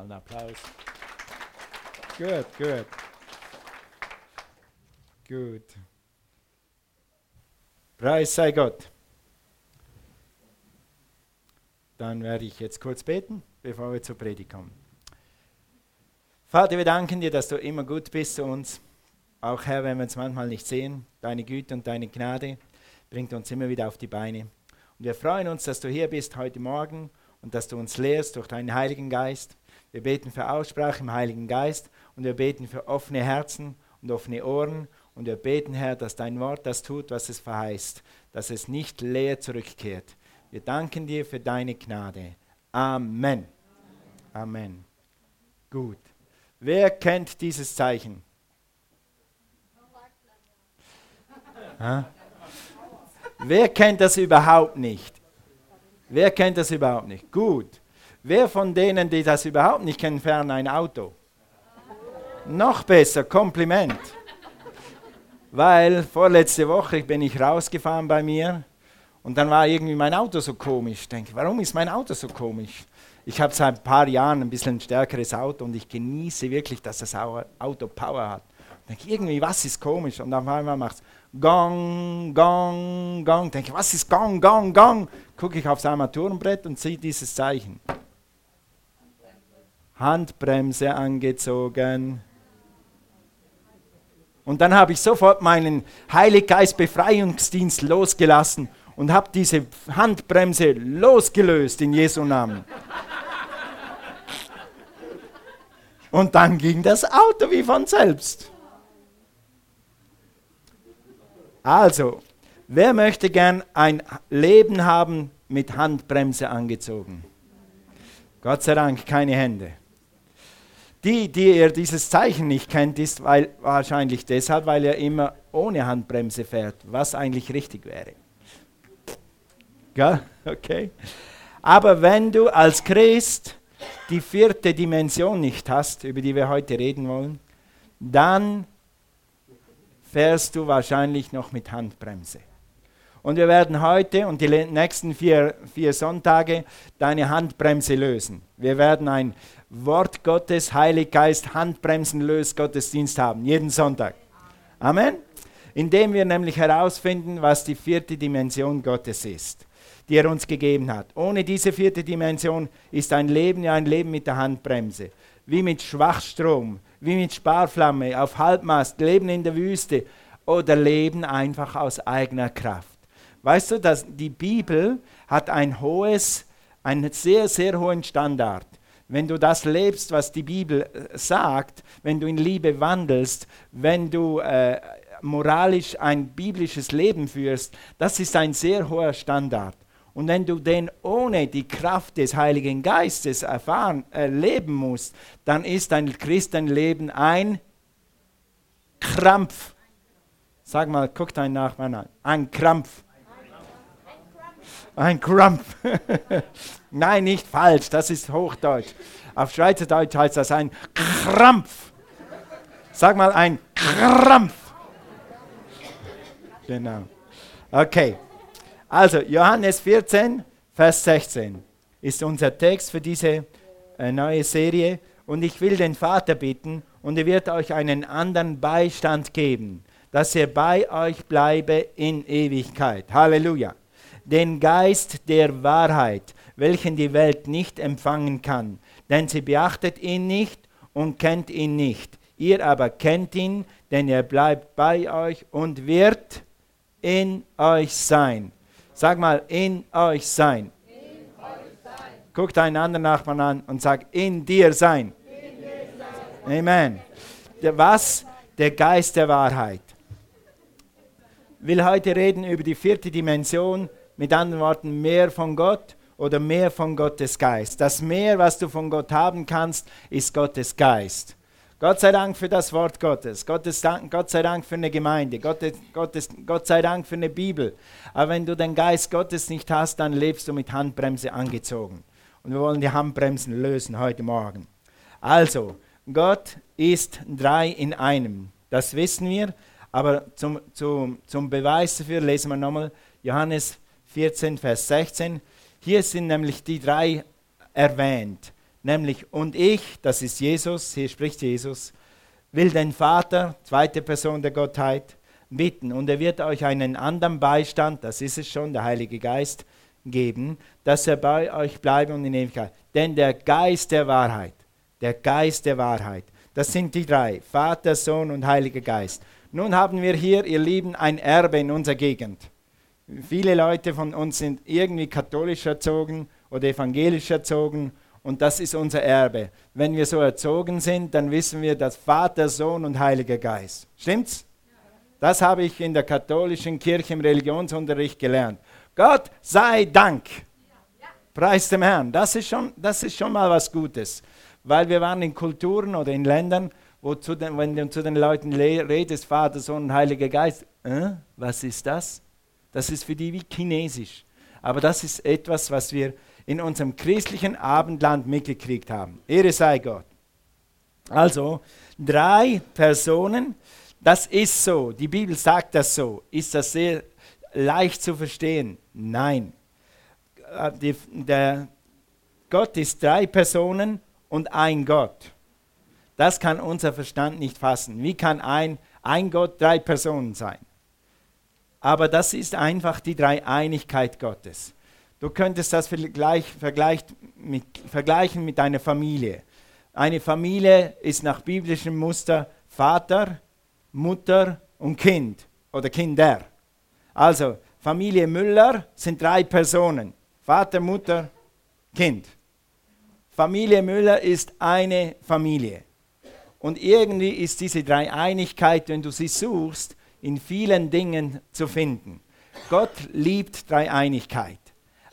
Einen Applaus. Gut, gut. Gut. Preis sei Gott. Dann werde ich jetzt kurz beten, bevor wir zur Predigt kommen. Vater, wir danken dir, dass du immer gut bist zu uns. Auch Herr, wenn wir uns manchmal nicht sehen, deine Güte und deine Gnade bringt uns immer wieder auf die Beine. Und wir freuen uns, dass du hier bist heute Morgen und dass du uns lehrst durch deinen Heiligen Geist. Wir beten für Aussprache im Heiligen Geist und wir beten für offene Herzen und offene Ohren und wir beten, Herr, dass dein Wort das tut, was es verheißt, dass es nicht leer zurückkehrt. Wir danken dir für deine Gnade. Amen. Amen. Gut. Wer kennt dieses Zeichen? Wer kennt das überhaupt nicht? Wer kennt das überhaupt nicht? Gut. Wer von denen, die das überhaupt nicht kennen, fährt ein Auto? Noch besser, Kompliment. Weil vorletzte Woche bin ich rausgefahren bei mir und dann war irgendwie mein Auto so komisch. Ich denke, warum ist mein Auto so komisch? Ich habe seit ein paar Jahren ein bisschen stärkeres Auto und ich genieße wirklich, dass das Auto Power hat. Ich denke, irgendwie, was ist komisch? Und auf einmal macht es Gong, Gong, Gong. Ich denke, was ist Gong, Gong, Gong? Gucke ich aufs Armaturenbrett und sehe dieses Zeichen. Handbremse angezogen. Und dann habe ich sofort meinen Heiliggeist Befreiungsdienst losgelassen und habe diese Handbremse losgelöst in Jesu Namen. Und dann ging das Auto wie von selbst. Also, wer möchte gern ein Leben haben mit Handbremse angezogen? Gott sei Dank keine Hände. Die, die ihr dieses Zeichen nicht kennt, ist weil, wahrscheinlich deshalb, weil er immer ohne Handbremse fährt, was eigentlich richtig wäre. Gell? Okay. Aber wenn du als Christ die vierte Dimension nicht hast, über die wir heute reden wollen, dann fährst du wahrscheinlich noch mit Handbremse. Und wir werden heute und die nächsten vier, vier Sonntage deine Handbremse lösen. Wir werden ein Wort Gottes, Heiliggeist, Handbremsen löst Gottesdienst haben, jeden Sonntag. Amen. Indem wir nämlich herausfinden, was die vierte Dimension Gottes ist, die er uns gegeben hat. Ohne diese vierte Dimension ist ein Leben ja ein Leben mit der Handbremse, wie mit Schwachstrom, wie mit Sparflamme, auf Halbmast, Leben in der Wüste oder Leben einfach aus eigener Kraft. Weißt du, dass die Bibel hat ein hohes, einen sehr, sehr hohen Standard wenn du das lebst, was die Bibel äh, sagt, wenn du in Liebe wandelst, wenn du äh, moralisch ein biblisches Leben führst, das ist ein sehr hoher Standard. Und wenn du den ohne die Kraft des Heiligen Geistes erfahren, äh, musst, dann ist dein Christenleben ein Krampf. Sag mal, guck deinen Nachbarn an. Ein Krampf. Ein Krampf. Nein, nicht falsch, das ist Hochdeutsch. Auf Schweizerdeutsch heißt das ein Krampf. Sag mal ein Krampf. Genau. Okay. Also Johannes 14, Vers 16 ist unser Text für diese äh, neue Serie. Und ich will den Vater bitten, und er wird euch einen anderen Beistand geben, dass er bei euch bleibe in Ewigkeit. Halleluja den Geist der Wahrheit, welchen die Welt nicht empfangen kann, denn sie beachtet ihn nicht und kennt ihn nicht. Ihr aber kennt ihn, denn er bleibt bei euch und wird in euch sein. Sag mal, in euch sein. Sein. Guck deinen anderen Nachbarn an und sag, in dir sein. In dir sein. Amen. Der, was? Der Geist der Wahrheit. Ich will heute reden über die vierte Dimension mit anderen Worten, mehr von Gott oder mehr von Gottes Geist. Das Mehr, was du von Gott haben kannst, ist Gottes Geist. Gott sei Dank für das Wort Gottes. Gottes Dank, Gott sei Dank für eine Gemeinde. Gott, Gottes, Gott sei Dank für eine Bibel. Aber wenn du den Geist Gottes nicht hast, dann lebst du mit Handbremse angezogen. Und wir wollen die Handbremsen lösen heute Morgen. Also, Gott ist drei in einem. Das wissen wir. Aber zum, zum, zum Beweis dafür lesen wir nochmal Johannes 14, Vers 16. Hier sind nämlich die drei erwähnt. nämlich und ich, das ist Jesus, hier spricht Jesus, will den Vater, zweite Person der Gottheit, bitten und er wird euch einen anderen Beistand, das ist es schon, der Heilige Geist, geben, dass er bei euch bleibe und in Ewigkeit. Denn der Geist der Wahrheit, der Geist der Wahrheit, das sind die drei, Vater, Sohn und Heiliger Geist. Nun haben wir hier, ihr Lieben, ein Erbe in unserer Gegend. Viele Leute von uns sind irgendwie katholisch erzogen oder evangelisch erzogen und das ist unser Erbe. Wenn wir so erzogen sind, dann wissen wir, dass Vater, Sohn und Heiliger Geist. Stimmt's? Das habe ich in der katholischen Kirche im Religionsunterricht gelernt. Gott sei Dank. Preis dem Herrn. Das ist, schon, das ist schon mal was Gutes. Weil wir waren in Kulturen oder in Ländern, wo zu den, wenn du zu den Leuten redest, Vater, Sohn und Heiliger Geist, äh, was ist das? Das ist für die wie Chinesisch. Aber das ist etwas, was wir in unserem christlichen Abendland mitgekriegt haben. Ehre sei Gott. Also, drei Personen, das ist so, die Bibel sagt das so. Ist das sehr leicht zu verstehen? Nein. Äh, die, der Gott ist drei Personen und ein Gott. Das kann unser Verstand nicht fassen. Wie kann ein, ein Gott drei Personen sein? Aber das ist einfach die Dreieinigkeit Gottes. Du könntest das vergleich, mit, vergleichen mit einer Familie. Eine Familie ist nach biblischem Muster Vater, Mutter und Kind oder Kinder. Also Familie Müller sind drei Personen. Vater, Mutter, Kind. Familie Müller ist eine Familie. Und irgendwie ist diese Dreieinigkeit, wenn du sie suchst, in vielen Dingen zu finden. Gott liebt Dreieinigkeit.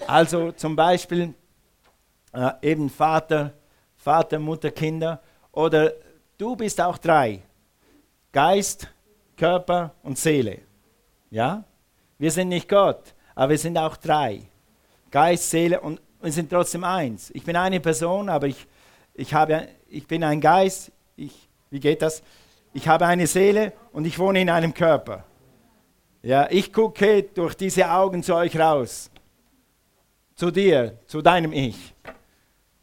Also zum Beispiel äh, eben Vater, Vater, Mutter, Kinder. Oder du bist auch drei. Geist, Körper und Seele. Ja? Wir sind nicht Gott, aber wir sind auch drei. Geist, Seele und wir sind trotzdem eins. Ich bin eine Person, aber ich, ich, habe, ich bin ein Geist. Ich, wie geht das? Ich habe eine Seele und ich wohne in einem Körper. Ja, ich gucke durch diese Augen zu euch raus. Zu dir, zu deinem Ich.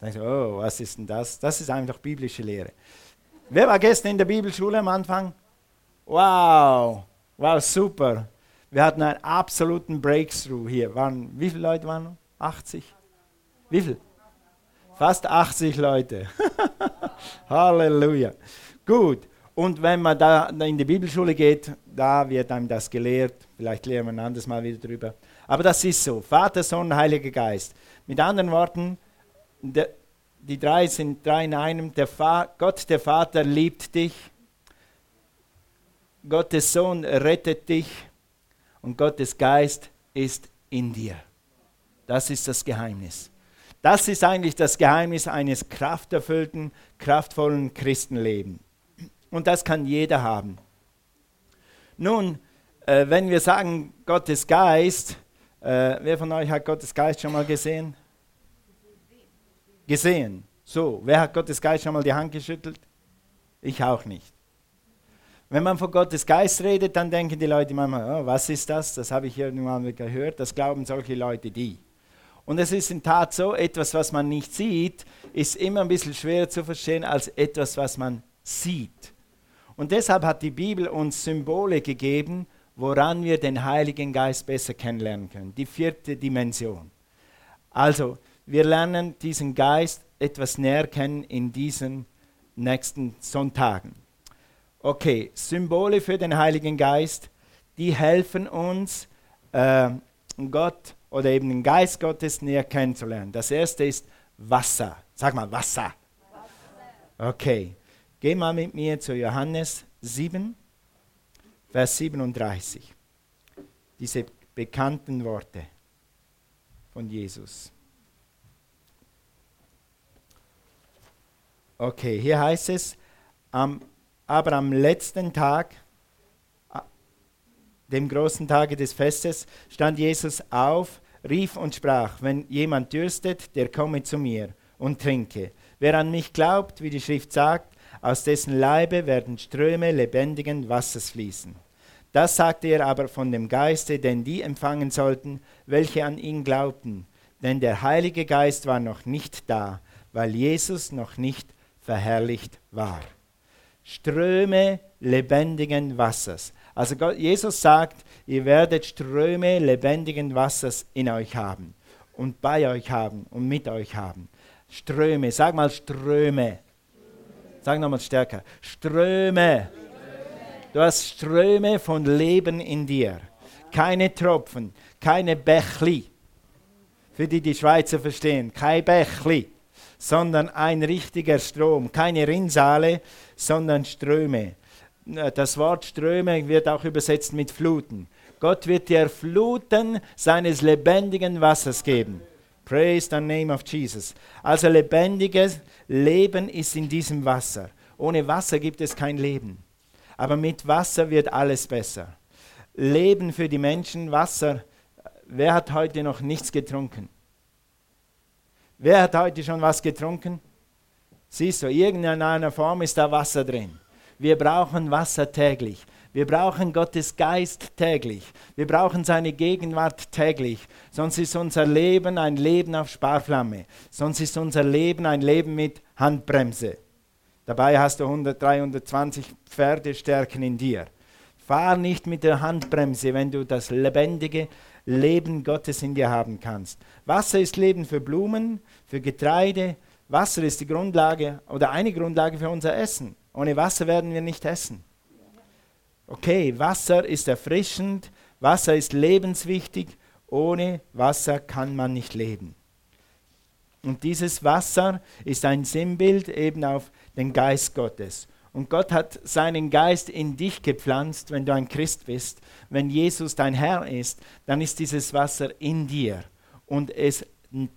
Dann ich, oh, was ist denn das? Das ist einfach biblische Lehre. Wer war gestern in der Bibelschule am Anfang? Wow, wow, super. Wir hatten einen absoluten Breakthrough hier. Waren, wie viele Leute waren noch? 80? Wie viel? Fast 80 Leute. Halleluja. Gut. Und wenn man da in die Bibelschule geht, da wird einem das gelehrt. Vielleicht lehren wir ein anderes Mal wieder drüber. Aber das ist so. Vater, Sohn, Heiliger Geist. Mit anderen Worten, die drei sind drei in einem. Der Gott, der Vater, liebt dich. Gottes Sohn rettet dich. Und Gottes Geist ist in dir. Das ist das Geheimnis. Das ist eigentlich das Geheimnis eines krafterfüllten, kraftvollen Christenlebens. Und das kann jeder haben. Nun, äh, wenn wir sagen Gottes Geist, äh, wer von euch hat Gottes Geist schon mal gesehen? Gesehen. So, wer hat Gottes Geist schon mal die Hand geschüttelt? Ich auch nicht. Wenn man von Gottes Geist redet, dann denken die Leute manchmal, oh, was ist das? Das habe ich irgendwann mal gehört. Das glauben solche Leute die. Und es ist in Tat so, etwas, was man nicht sieht, ist immer ein bisschen schwerer zu verstehen als etwas, was man sieht. Und deshalb hat die Bibel uns Symbole gegeben, woran wir den Heiligen Geist besser kennenlernen können. Die vierte Dimension. Also, wir lernen diesen Geist etwas näher kennen in diesen nächsten Sonntagen. Okay, Symbole für den Heiligen Geist, die helfen uns, äh, Gott oder eben den Geist Gottes näher kennenzulernen. Das erste ist Wasser. Sag mal Wasser. Okay. Geh mal mit mir zu Johannes 7, Vers 37. Diese bekannten Worte von Jesus. Okay, hier heißt es, am, aber am letzten Tag, dem großen Tage des Festes, stand Jesus auf, rief und sprach, wenn jemand dürstet, der komme zu mir und trinke. Wer an mich glaubt, wie die Schrift sagt, aus dessen Leibe werden Ströme lebendigen Wassers fließen. Das sagte er aber von dem Geiste, den die empfangen sollten, welche an ihn glaubten. Denn der Heilige Geist war noch nicht da, weil Jesus noch nicht verherrlicht war. Ströme lebendigen Wassers. Also Gott, Jesus sagt, ihr werdet Ströme lebendigen Wassers in euch haben und bei euch haben und mit euch haben. Ströme, sag mal Ströme. Sag nochmal stärker. Ströme. Du hast Ströme von Leben in dir. Keine Tropfen, keine Bächli. Für die die Schweizer verstehen, kein Bächli, sondern ein richtiger Strom. Keine Rinnsale, sondern Ströme. Das Wort Ströme wird auch übersetzt mit Fluten. Gott wird dir Fluten seines lebendigen Wassers geben. Praise the name of Jesus. Also lebendiges Leben ist in diesem Wasser. Ohne Wasser gibt es kein Leben. Aber mit Wasser wird alles besser. Leben für die Menschen, Wasser. Wer hat heute noch nichts getrunken? Wer hat heute schon was getrunken? Siehst du, irgendeiner Form ist da Wasser drin. Wir brauchen Wasser täglich. Wir brauchen Gottes Geist täglich. Wir brauchen seine Gegenwart täglich. Sonst ist unser Leben ein Leben auf Sparflamme. Sonst ist unser Leben ein Leben mit Handbremse. Dabei hast du 100, 320 Pferdestärken in dir. Fahr nicht mit der Handbremse, wenn du das lebendige Leben Gottes in dir haben kannst. Wasser ist Leben für Blumen, für Getreide. Wasser ist die Grundlage oder eine Grundlage für unser Essen. Ohne Wasser werden wir nicht essen. Okay, Wasser ist erfrischend, Wasser ist lebenswichtig, ohne Wasser kann man nicht leben. Und dieses Wasser ist ein Sinnbild eben auf den Geist Gottes. Und Gott hat seinen Geist in dich gepflanzt, wenn du ein Christ bist. Wenn Jesus dein Herr ist, dann ist dieses Wasser in dir. Und es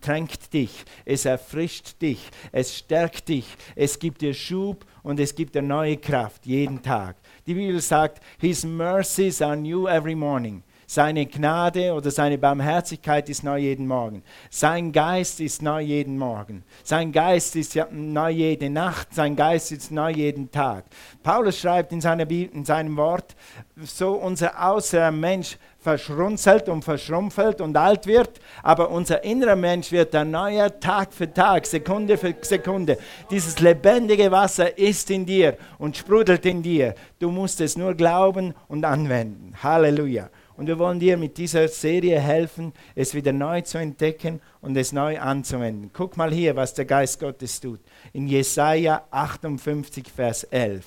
tränkt dich, es erfrischt dich, es stärkt dich, es gibt dir Schub und es gibt dir neue Kraft jeden Tag. Die Bibel sagt, His mercies are new every morning. Seine Gnade oder seine Barmherzigkeit ist neu jeden Morgen. Sein Geist ist neu jeden Morgen. Sein Geist ist neu jede Nacht. Sein Geist ist neu jeden Tag. Paulus schreibt in, seiner Bibel, in seinem Wort, so unser äußerer Mensch verschrunzelt und verschrumpfelt und alt wird, aber unser innerer Mensch wird erneuert Tag für Tag, Sekunde für Sekunde. Dieses lebendige Wasser ist in dir und sprudelt in dir. Du musst es nur glauben und anwenden. Halleluja. Und wir wollen dir mit dieser Serie helfen, es wieder neu zu entdecken und es neu anzuwenden. Guck mal hier, was der Geist Gottes tut. In Jesaja 58, Vers 11.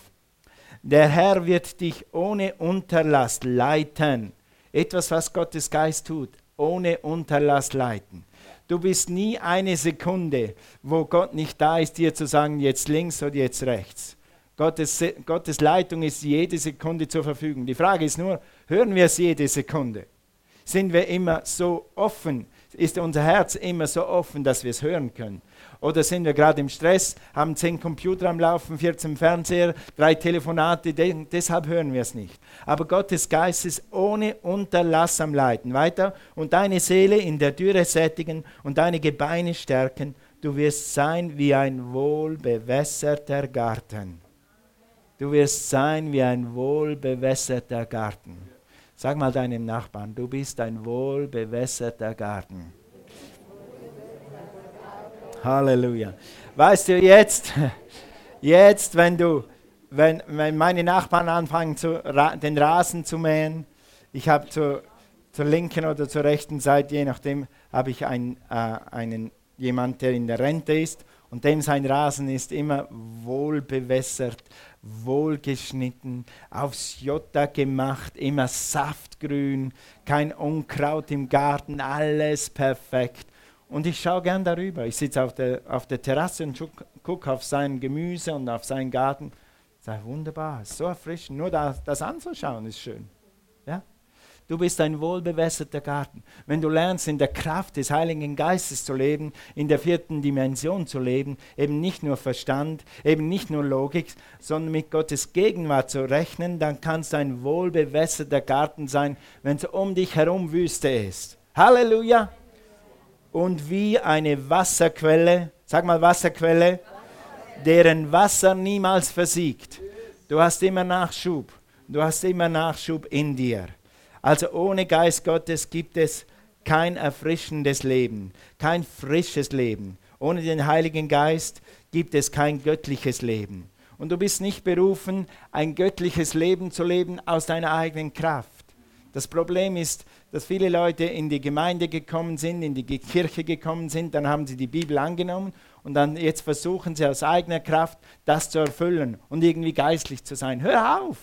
Der Herr wird dich ohne Unterlass leiten. Etwas, was Gottes Geist tut, ohne Unterlass leiten. Du bist nie eine Sekunde, wo Gott nicht da ist, dir zu sagen, jetzt links oder jetzt rechts. Gottes, Gottes Leitung ist jede Sekunde zur Verfügung. Die Frage ist nur, hören wir es jede Sekunde? Sind wir immer so offen? Ist unser Herz immer so offen, dass wir es hören können? Oder sind wir gerade im Stress, haben zehn Computer am Laufen, 14 Fernseher, drei Telefonate, de deshalb hören wir es nicht. Aber Gottes Geist ist ohne Unterlass am Leiten. Weiter, und deine Seele in der Dürre sättigen und deine Gebeine stärken. Du wirst sein wie ein wohlbewässerter Garten. Du wirst sein wie ein wohlbewässerter Garten. Sag mal deinem Nachbarn, du bist ein wohlbewässerter Garten. Halleluja. Weißt du, jetzt, jetzt wenn, du, wenn, wenn meine Nachbarn anfangen, zu, den Rasen zu mähen, ich habe zu, zur linken oder zur rechten Seite, je nachdem, habe ich ein, äh, einen, jemand, der in der Rente ist und dem sein Rasen ist immer wohl bewässert, wohlgeschnitten, aufs Jota gemacht, immer saftgrün, kein Unkraut im Garten, alles perfekt. Und ich schaue gern darüber. Ich sitze auf der, auf der Terrasse und gucke auf sein Gemüse und auf seinen Garten. Sage, wunderbar, so erfrischend. Nur das, das anzuschauen ist schön. Ja? Du bist ein wohlbewässerter Garten. Wenn du lernst, in der Kraft des Heiligen Geistes zu leben, in der vierten Dimension zu leben, eben nicht nur Verstand, eben nicht nur Logik, sondern mit Gottes Gegenwart zu rechnen, dann kannst du ein wohlbewässerter Garten sein, wenn es um dich herum Wüste ist. Halleluja! Und wie eine Wasserquelle, sag mal Wasserquelle, deren Wasser niemals versiegt. Du hast immer Nachschub. Du hast immer Nachschub in dir. Also ohne Geist Gottes gibt es kein erfrischendes Leben, kein frisches Leben. Ohne den Heiligen Geist gibt es kein göttliches Leben. Und du bist nicht berufen, ein göttliches Leben zu leben aus deiner eigenen Kraft. Das Problem ist, dass viele Leute in die Gemeinde gekommen sind, in die Kirche gekommen sind, dann haben sie die Bibel angenommen und dann jetzt versuchen sie aus eigener Kraft das zu erfüllen und irgendwie geistlich zu sein. Hör auf!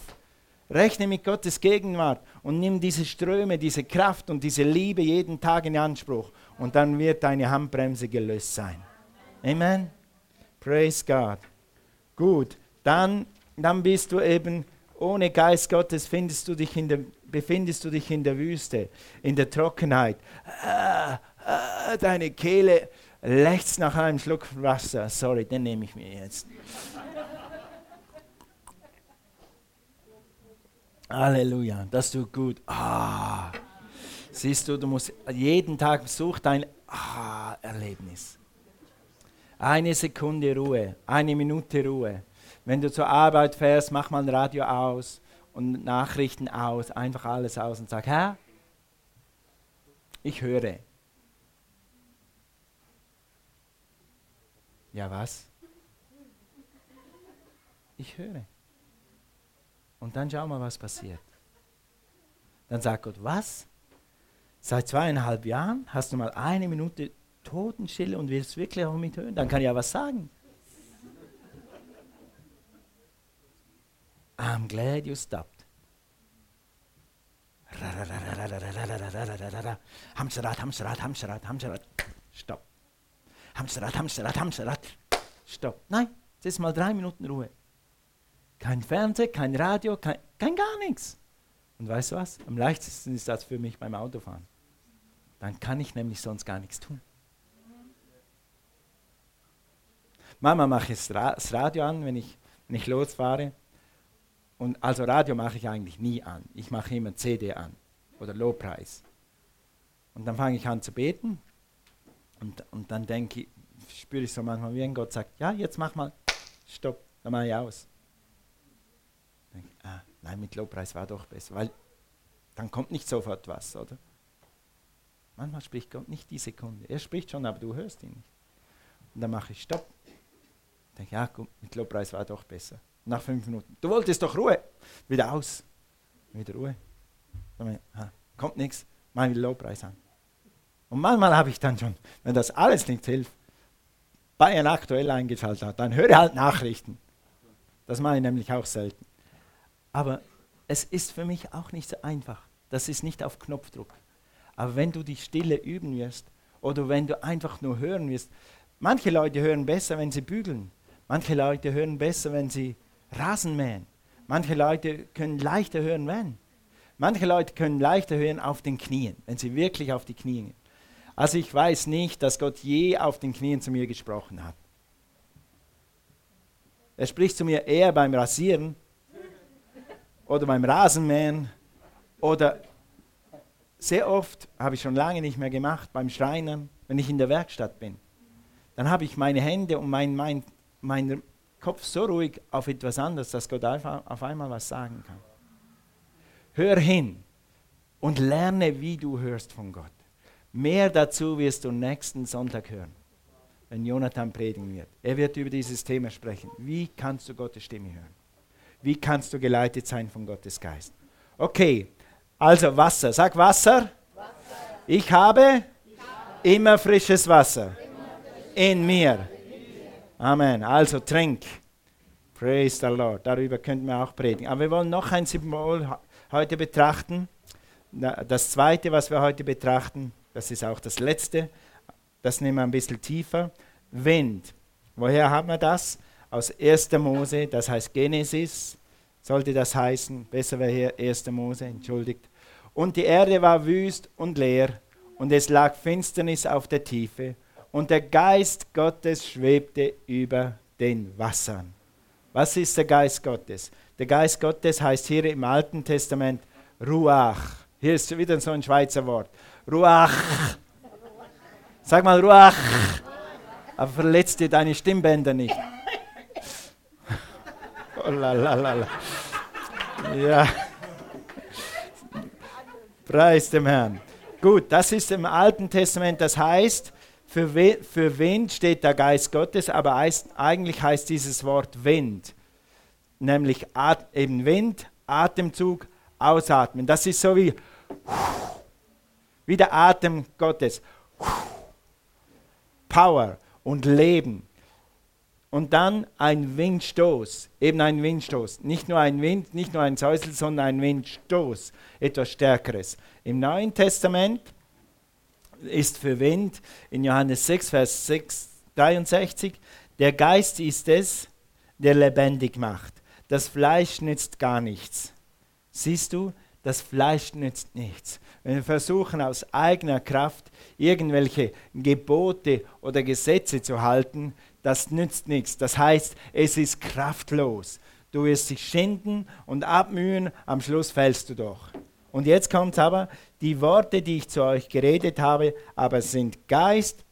Rechne mit Gottes Gegenwart und nimm diese Ströme, diese Kraft und diese Liebe jeden Tag in Anspruch und dann wird deine Handbremse gelöst sein. Amen. Praise God. Gut, dann, dann bist du eben ohne Geist Gottes findest du dich in der, befindest du dich in der Wüste, in der Trockenheit. Ah, ah, deine Kehle lechzt nach einem Schluck Wasser. Sorry, den nehme ich mir jetzt. Halleluja, das tut gut. Ah, siehst du, du musst jeden Tag such dein ah, Erlebnis. Eine Sekunde Ruhe, eine Minute Ruhe. Wenn du zur Arbeit fährst, mach mal ein Radio aus und Nachrichten aus, einfach alles aus und sag, Herr, ich höre. Ja, was? Ich höre. Und dann schau mal, was passiert. Dann sagt Gott, was? Seit zweieinhalb Jahren hast du mal eine Minute Totenstille und willst wirklich auch mithören? Dann kann ich ja was sagen. I'm glad you stopped. Hamsterrad, Hamsterrad, Hamsterrad, Hamsterrad. Stopp. Hamsterrad, Hamsterrad, Hamsterrad. Stopp. Nein, jetzt mal drei Minuten Ruhe. Kein Fernseher, kein Radio, kein, kein gar nichts. Und weißt du was? Am leichtesten ist das für mich beim Autofahren. Dann kann ich nämlich sonst gar nichts tun. Mama mache ich das Radio an, wenn ich, wenn ich losfahre. Und also Radio mache ich eigentlich nie an. Ich mache immer CD an oder Lowpreis. Und dann fange ich an zu beten und, und dann denke ich, spüre ich so manchmal, wie ein Gott sagt, ja, jetzt mach mal, stopp, dann mache ich aus. Denke, ah, nein, mit Lobpreis war doch besser, weil dann kommt nicht sofort was, oder? Manchmal spricht Gott nicht die Sekunde. Er spricht schon, aber du hörst ihn nicht. Und dann mache ich Stopp. Denke, ja, gut, mit Lobpreis war doch besser. Nach fünf Minuten. Du wolltest doch Ruhe. Wieder aus. Wieder Ruhe. Kommt nichts. Mach wieder Lobpreis an. Und manchmal habe ich dann schon, wenn das alles nicht hilft, Bayern aktuell eingeschaltet hat, dann höre halt Nachrichten. Das mache ich nämlich auch selten. Aber es ist für mich auch nicht so einfach. Das ist nicht auf Knopfdruck. Aber wenn du die Stille üben wirst oder wenn du einfach nur hören wirst, manche Leute hören besser, wenn sie bügeln. Manche Leute hören besser, wenn sie Rasen mähen. Manche Leute können leichter hören, wenn. Manche Leute können leichter hören auf den Knien, wenn sie wirklich auf die Knie gehen. Also ich weiß nicht, dass Gott je auf den Knien zu mir gesprochen hat. Er spricht zu mir eher beim Rasieren oder beim Rasenmähen oder sehr oft, habe ich schon lange nicht mehr gemacht, beim Schreinern, wenn ich in der Werkstatt bin. Dann habe ich meine Hände und mein, mein, mein Kopf so ruhig auf etwas anderes, dass Gott einfach auf einmal was sagen kann. Hör hin und lerne, wie du hörst von Gott. Mehr dazu wirst du nächsten Sonntag hören, wenn Jonathan predigen wird. Er wird über dieses Thema sprechen. Wie kannst du Gottes Stimme hören? Wie kannst du geleitet sein von Gottes Geist? Okay, also Wasser. Sag Wasser. Wasser. Ich, habe ich habe immer frisches Wasser in mir. Amen. Also trink. Praise the Lord. Darüber könnten wir auch predigen. Aber wir wollen noch ein Symbol heute betrachten. Das zweite, was wir heute betrachten, das ist auch das letzte. Das nehmen wir ein bisschen tiefer. Wind. Woher haben wir das? Aus 1. Mose, das heißt Genesis, sollte das heißen. Besser wäre hier 1. Mose, entschuldigt. Und die Erde war wüst und leer, und es lag Finsternis auf der Tiefe, und der Geist Gottes schwebte über den Wassern. Was ist der Geist Gottes? Der Geist Gottes heißt hier im Alten Testament Ruach. Hier ist wieder so ein Schweizer Wort. Ruach. Sag mal Ruach. Aber verletzt dir deine Stimmbänder nicht. Oh, la, la, la, la. Ja. Preis dem Herrn. Gut, das ist im Alten Testament, das heißt, Für, We für Wind steht der Geist Gottes, aber eigentlich heißt dieses Wort Wind, nämlich At eben Wind, Atemzug, Ausatmen. Das ist so wie, wie der Atem Gottes. Power und Leben. Und dann ein Windstoß, eben ein Windstoß. Nicht nur ein Wind, nicht nur ein Säusel, sondern ein Windstoß, etwas Stärkeres. Im Neuen Testament ist für Wind in Johannes 6, Vers 6, 63, der Geist ist es, der lebendig macht. Das Fleisch nützt gar nichts. Siehst du, das Fleisch nützt nichts. Wenn wir versuchen, aus eigener Kraft irgendwelche Gebote oder Gesetze zu halten, das nützt nichts. Das heißt, es ist kraftlos. Du wirst dich schinden und abmühen, am Schluss fällst du doch. Und jetzt kommt aber, die Worte, die ich zu euch geredet habe, aber sind Geist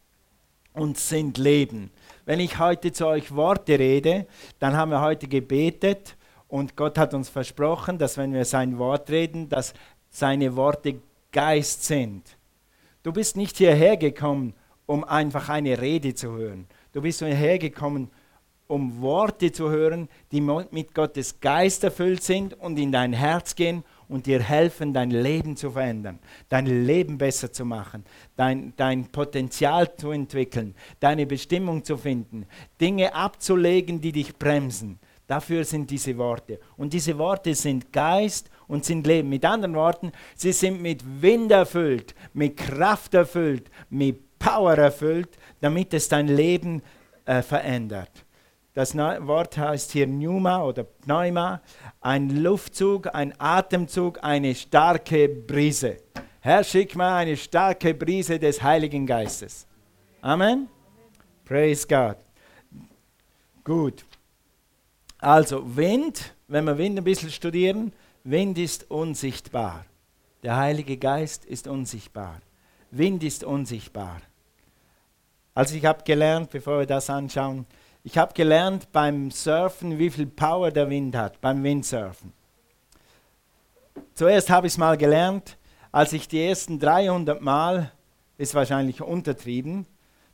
und sind Leben. Wenn ich heute zu euch Worte rede, dann haben wir heute gebetet und Gott hat uns versprochen, dass wenn wir sein Wort reden, dass seine Worte Geist sind. Du bist nicht hierher gekommen, um einfach eine Rede zu hören. Du bist hierher gekommen, um Worte zu hören, die mit Gottes Geist erfüllt sind und in dein Herz gehen und dir helfen, dein Leben zu verändern, dein Leben besser zu machen, dein, dein Potenzial zu entwickeln, deine Bestimmung zu finden, Dinge abzulegen, die dich bremsen. Dafür sind diese Worte. Und diese Worte sind Geist und sind Leben. Mit anderen Worten, sie sind mit Wind erfüllt, mit Kraft erfüllt, mit Power erfüllt, damit es dein Leben äh, verändert. Das Wort heißt hier Pneuma oder Pneuma, ein Luftzug, ein Atemzug, eine starke Brise. Herr, schick mal eine starke Brise des Heiligen Geistes. Amen. Praise God. Gut. Also Wind, wenn wir Wind ein bisschen studieren, Wind ist unsichtbar. Der Heilige Geist ist unsichtbar. Wind ist unsichtbar. Also ich habe gelernt, bevor wir das anschauen, ich habe gelernt beim Surfen, wie viel Power der Wind hat, beim Windsurfen. Zuerst habe ich es mal gelernt, als ich die ersten 300 Mal, ist wahrscheinlich untertrieben,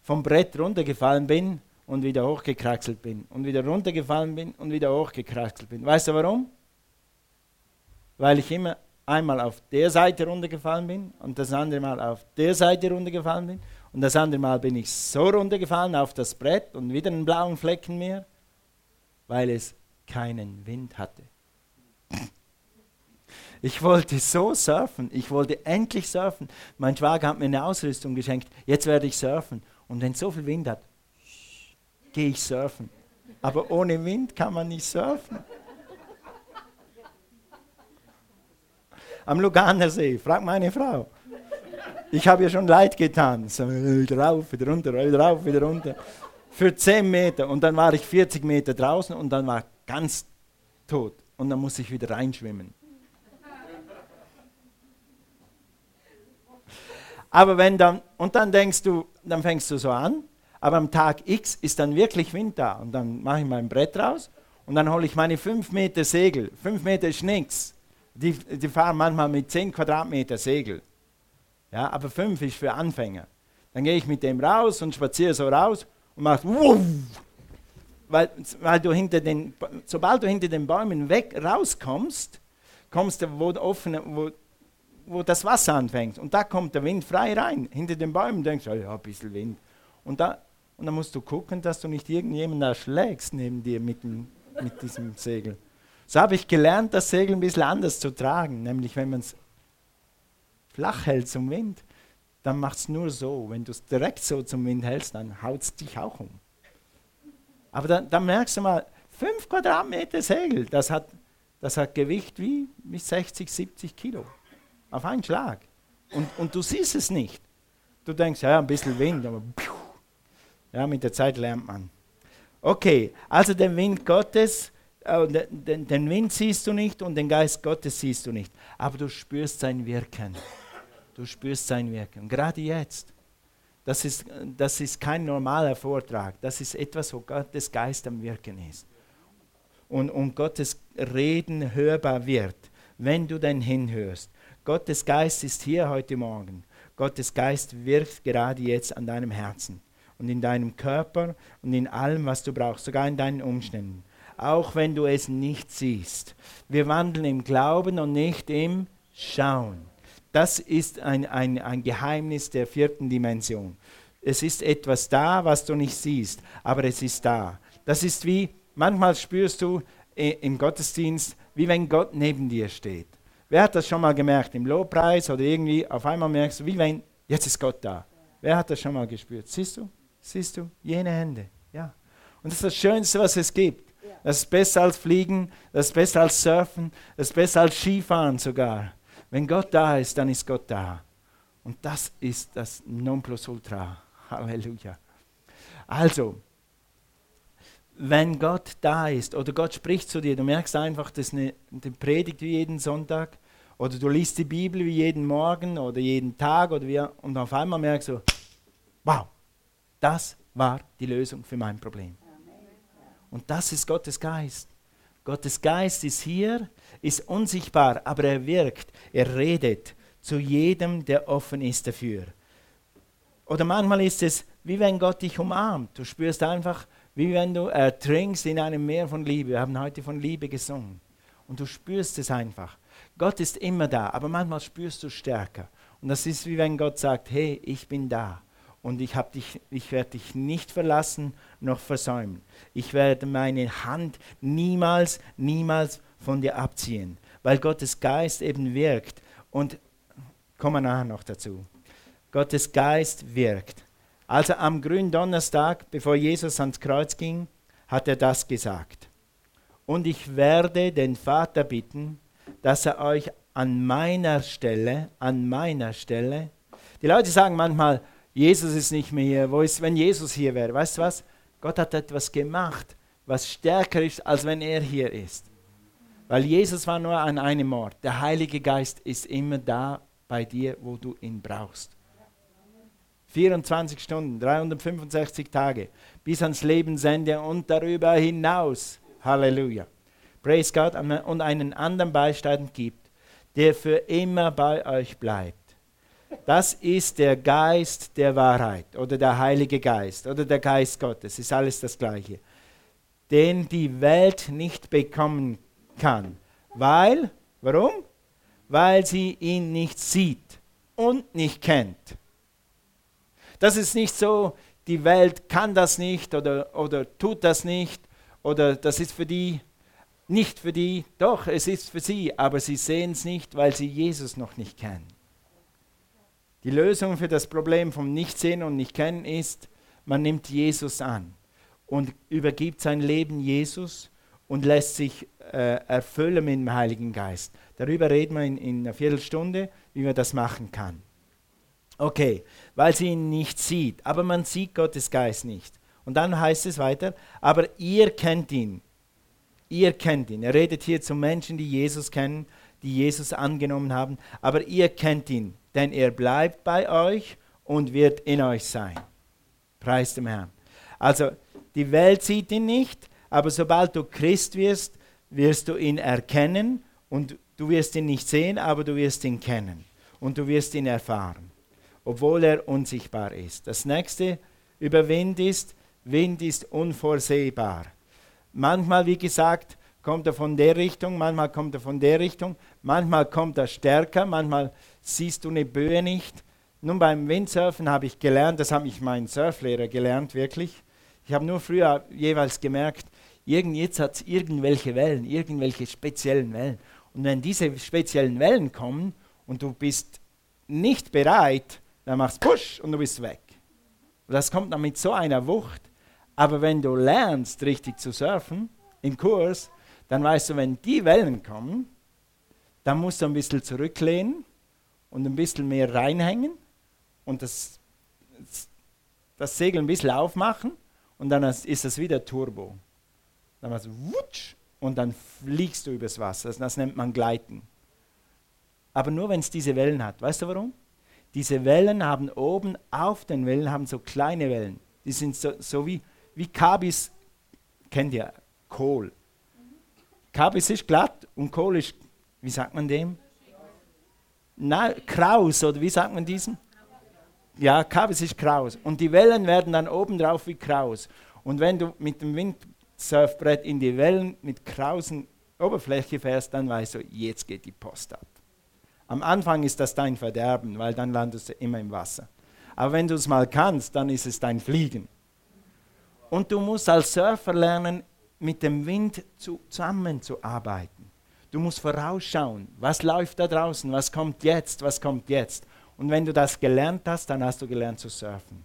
vom Brett runtergefallen bin und wieder hochgekraxelt bin und wieder runtergefallen bin und wieder hochgekraxelt bin. Weißt du warum? Weil ich immer einmal auf der Seite runtergefallen bin und das andere Mal auf der Seite runtergefallen bin und das andere Mal bin ich so runtergefallen auf das Brett und wieder einen blauen Flecken mehr, weil es keinen Wind hatte. Ich wollte so surfen, ich wollte endlich surfen. Mein Schwager hat mir eine Ausrüstung geschenkt, jetzt werde ich surfen. Und wenn es so viel Wind hat, gehe ich surfen. Aber ohne Wind kann man nicht surfen. Am Luganer See, frag meine Frau. Ich habe ihr schon leid getan. So, wieder rauf, wieder runter, wieder rauf, wieder runter. Für 10 Meter. Und dann war ich 40 Meter draußen und dann war ganz tot. Und dann muss ich wieder reinschwimmen. Aber wenn dann, und dann denkst du, dann fängst du so an, aber am Tag X ist dann wirklich Wind da. Und dann mache ich mein Brett raus und dann hole ich meine 5 Meter Segel. 5 Meter ist nichts. Die, die fahren manchmal mit 10 Quadratmeter Segel. Ja, aber fünf ist für Anfänger. Dann gehe ich mit dem raus und spaziere so raus und mache wuff, weil, weil du hinter den, sobald du hinter den Bäumen weg rauskommst, kommst du wo, offen, wo, wo das Wasser anfängt. Und da kommt der Wind frei rein. Hinter den Bäumen denkst du, ja, ein bisschen Wind. Und, da, und dann musst du gucken, dass du nicht irgendjemanden erschlägst neben dir mit, dem, mit diesem Segel. So habe ich gelernt, das Segel ein bisschen anders zu tragen, nämlich wenn man es flach hält zum Wind, dann macht es nur so. Wenn du es direkt so zum Wind hältst, dann haut es dich auch um. Aber dann, dann, merkst du mal, 5 Quadratmeter Segel, das hat, das hat Gewicht wie, wie 60, 70 Kilo. Auf einen Schlag. Und, und du siehst es nicht. Du denkst, ja, ein bisschen Wind, aber pfiuh. ja, mit der Zeit lernt man. Okay, also den Wind Gottes, äh, den, den Wind siehst du nicht und den Geist Gottes siehst du nicht, aber du spürst sein Wirken. Du spürst sein Wirken. Gerade jetzt. Das ist, das ist kein normaler Vortrag. Das ist etwas, wo Gottes Geist am Wirken ist. Und, und Gottes Reden hörbar wird, wenn du denn hinhörst. Gottes Geist ist hier heute Morgen. Gottes Geist wirkt gerade jetzt an deinem Herzen und in deinem Körper und in allem, was du brauchst, sogar in deinen Umständen. Auch wenn du es nicht siehst. Wir wandeln im Glauben und nicht im Schauen. Das ist ein, ein, ein Geheimnis der vierten Dimension. Es ist etwas da, was du nicht siehst, aber es ist da. Das ist wie, manchmal spürst du im Gottesdienst, wie wenn Gott neben dir steht. Wer hat das schon mal gemerkt? Im Lobpreis oder irgendwie, auf einmal merkst du, wie wenn, jetzt ist Gott da. Wer hat das schon mal gespürt? Siehst du? Siehst du? Jene Hände. Ja. Und das ist das Schönste, was es gibt. Das ist besser als Fliegen, das ist besser als Surfen, das ist besser als Skifahren sogar. Wenn Gott da ist, dann ist Gott da. Und das ist das Nonplusultra. Halleluja. Also, wenn Gott da ist oder Gott spricht zu dir, du merkst einfach, das ist eine, eine Predigt wie jeden Sonntag oder du liest die Bibel wie jeden Morgen oder jeden Tag oder wie, und auf einmal merkst du, wow, das war die Lösung für mein Problem. Und das ist Gottes Geist. Gottes Geist ist hier, ist unsichtbar, aber er wirkt, er redet zu jedem, der offen ist dafür. Oder manchmal ist es, wie wenn Gott dich umarmt. Du spürst einfach, wie wenn du ertrinkst in einem Meer von Liebe. Wir haben heute von Liebe gesungen. Und du spürst es einfach. Gott ist immer da, aber manchmal spürst du stärker. Und das ist wie wenn Gott sagt, hey, ich bin da. Und ich, ich werde dich nicht verlassen noch versäumen. Ich werde meine Hand niemals, niemals von dir abziehen, weil Gottes Geist eben wirkt. Und kommen wir nachher noch dazu. Gottes Geist wirkt. Also am grünen Donnerstag, bevor Jesus ans Kreuz ging, hat er das gesagt. Und ich werde den Vater bitten, dass er euch an meiner Stelle, an meiner Stelle, die Leute sagen manchmal, Jesus ist nicht mehr hier, wo ist, wenn Jesus hier wäre? Weißt du was? Gott hat etwas gemacht, was stärker ist, als wenn er hier ist. Weil Jesus war nur an einem Ort. Der Heilige Geist ist immer da bei dir, wo du ihn brauchst. 24 Stunden, 365 Tage, bis ans Lebensende und darüber hinaus. Halleluja. Praise God und einen anderen Beistand gibt, der für immer bei euch bleibt. Das ist der Geist der Wahrheit oder der Heilige Geist oder der Geist Gottes, ist alles das Gleiche, den die Welt nicht bekommen kann. Weil, warum? Weil sie ihn nicht sieht und nicht kennt. Das ist nicht so, die Welt kann das nicht oder, oder tut das nicht oder das ist für die nicht für die, doch, es ist für sie, aber sie sehen es nicht, weil sie Jesus noch nicht kennen. Die Lösung für das Problem vom Nichtsehen und Nicht-Kennen ist, man nimmt Jesus an und übergibt sein Leben Jesus und lässt sich äh, erfüllen mit dem Heiligen Geist. Darüber reden wir in, in einer Viertelstunde, wie man das machen kann. Okay, weil sie ihn nicht sieht, aber man sieht Gottes Geist nicht. Und dann heißt es weiter, aber ihr kennt ihn. Ihr kennt ihn. Er redet hier zu Menschen, die Jesus kennen, die Jesus angenommen haben, aber ihr kennt ihn, denn er bleibt bei euch und wird in euch sein. Preis dem Herrn. Also die Welt sieht ihn nicht, aber sobald du Christ wirst, wirst du ihn erkennen und du wirst ihn nicht sehen, aber du wirst ihn kennen und du wirst ihn erfahren obwohl er unsichtbar ist. Das nächste über Wind ist, Wind ist unvorsehbar. Manchmal, wie gesagt, kommt er von der Richtung, manchmal kommt er von der Richtung, manchmal kommt er stärker, manchmal siehst du eine Böe nicht. Nun beim Windsurfen habe ich gelernt, das habe ich mein Surflehrer gelernt, wirklich. Ich habe nur früher jeweils gemerkt, irgend, jetzt hat es irgendwelche Wellen, irgendwelche speziellen Wellen. Und wenn diese speziellen Wellen kommen und du bist nicht bereit, dann machst du Push und du bist weg. Und das kommt dann mit so einer Wucht. Aber wenn du lernst, richtig zu surfen im Kurs, dann weißt du, wenn die Wellen kommen, dann musst du ein bisschen zurücklehnen und ein bisschen mehr reinhängen und das, das Segel ein bisschen aufmachen und dann ist es wieder Turbo. Dann machst du wutsch und dann fliegst du übers Wasser. Das nennt man Gleiten. Aber nur wenn es diese Wellen hat. Weißt du warum? Diese Wellen haben oben auf den Wellen haben so kleine Wellen. Die sind so, so wie, wie Kabis, kennt ihr, Kohl. Kabis ist glatt und Kohl ist, wie sagt man dem? Na, kraus, oder wie sagt man diesen? Ja, Kabis ist kraus. Und die Wellen werden dann obendrauf wie kraus. Und wenn du mit dem Windsurfbrett in die Wellen mit krausen Oberfläche fährst, dann weißt du, jetzt geht die Post ab. Am Anfang ist das dein Verderben, weil dann landest du immer im Wasser. Aber wenn du es mal kannst, dann ist es dein Fliegen. Und du musst als Surfer lernen, mit dem Wind zusammenzuarbeiten. Du musst vorausschauen, was läuft da draußen, was kommt jetzt, was kommt jetzt. Und wenn du das gelernt hast, dann hast du gelernt zu surfen.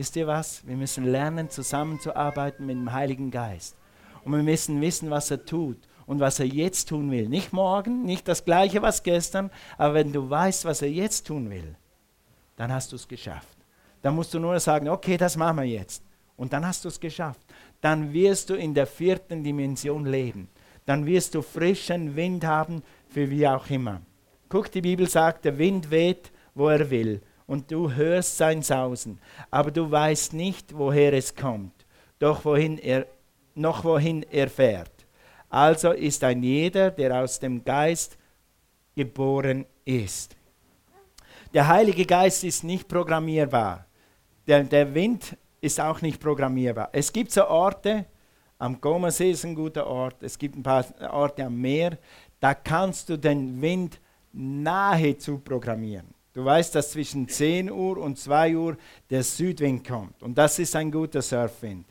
Wisst ihr was? Wir müssen lernen, zusammenzuarbeiten mit dem Heiligen Geist. Und wir müssen wissen, was er tut und was er jetzt tun will. Nicht morgen, nicht das gleiche, was gestern, aber wenn du weißt, was er jetzt tun will, dann hast du es geschafft. Dann musst du nur sagen, okay, das machen wir jetzt. Und dann hast du es geschafft. Dann wirst du in der vierten Dimension leben. Dann wirst du frischen Wind haben für wie auch immer. Guck, die Bibel sagt, der Wind weht, wo er will und du hörst sein Sausen, aber du weißt nicht, woher es kommt, doch wohin er, noch wohin er fährt. Also ist ein jeder, der aus dem Geist geboren ist. Der Heilige Geist ist nicht programmierbar. Der, der Wind ist auch nicht programmierbar. Es gibt so Orte, am Gomersee ist ein guter Ort, es gibt ein paar Orte am Meer, da kannst du den Wind nahezu programmieren. Du weißt, dass zwischen 10 Uhr und 2 Uhr der Südwind kommt. Und das ist ein guter Surfwind.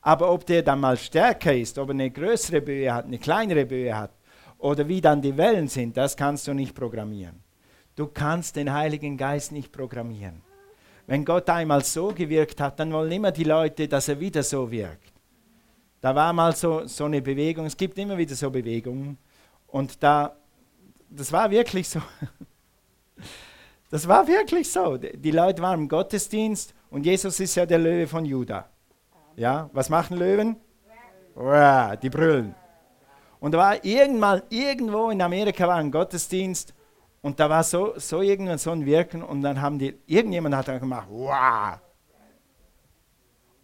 Aber ob der dann mal stärker ist, ob er eine größere Böe hat, eine kleinere Böe hat, oder wie dann die Wellen sind, das kannst du nicht programmieren. Du kannst den Heiligen Geist nicht programmieren. Wenn Gott einmal so gewirkt hat, dann wollen immer die Leute, dass er wieder so wirkt. Da war mal so, so eine Bewegung, es gibt immer wieder so Bewegungen. Und da, das war wirklich so. Das war wirklich so. Die Leute waren im Gottesdienst und Jesus ist ja der Löwe von Juda. Ja, was machen Löwen? Die brüllen. Und da war irgendwann, irgendwo in Amerika war ein Gottesdienst und da war so, so irgendwann so ein Wirken und dann haben die, irgendjemand hat dann gemacht, wow.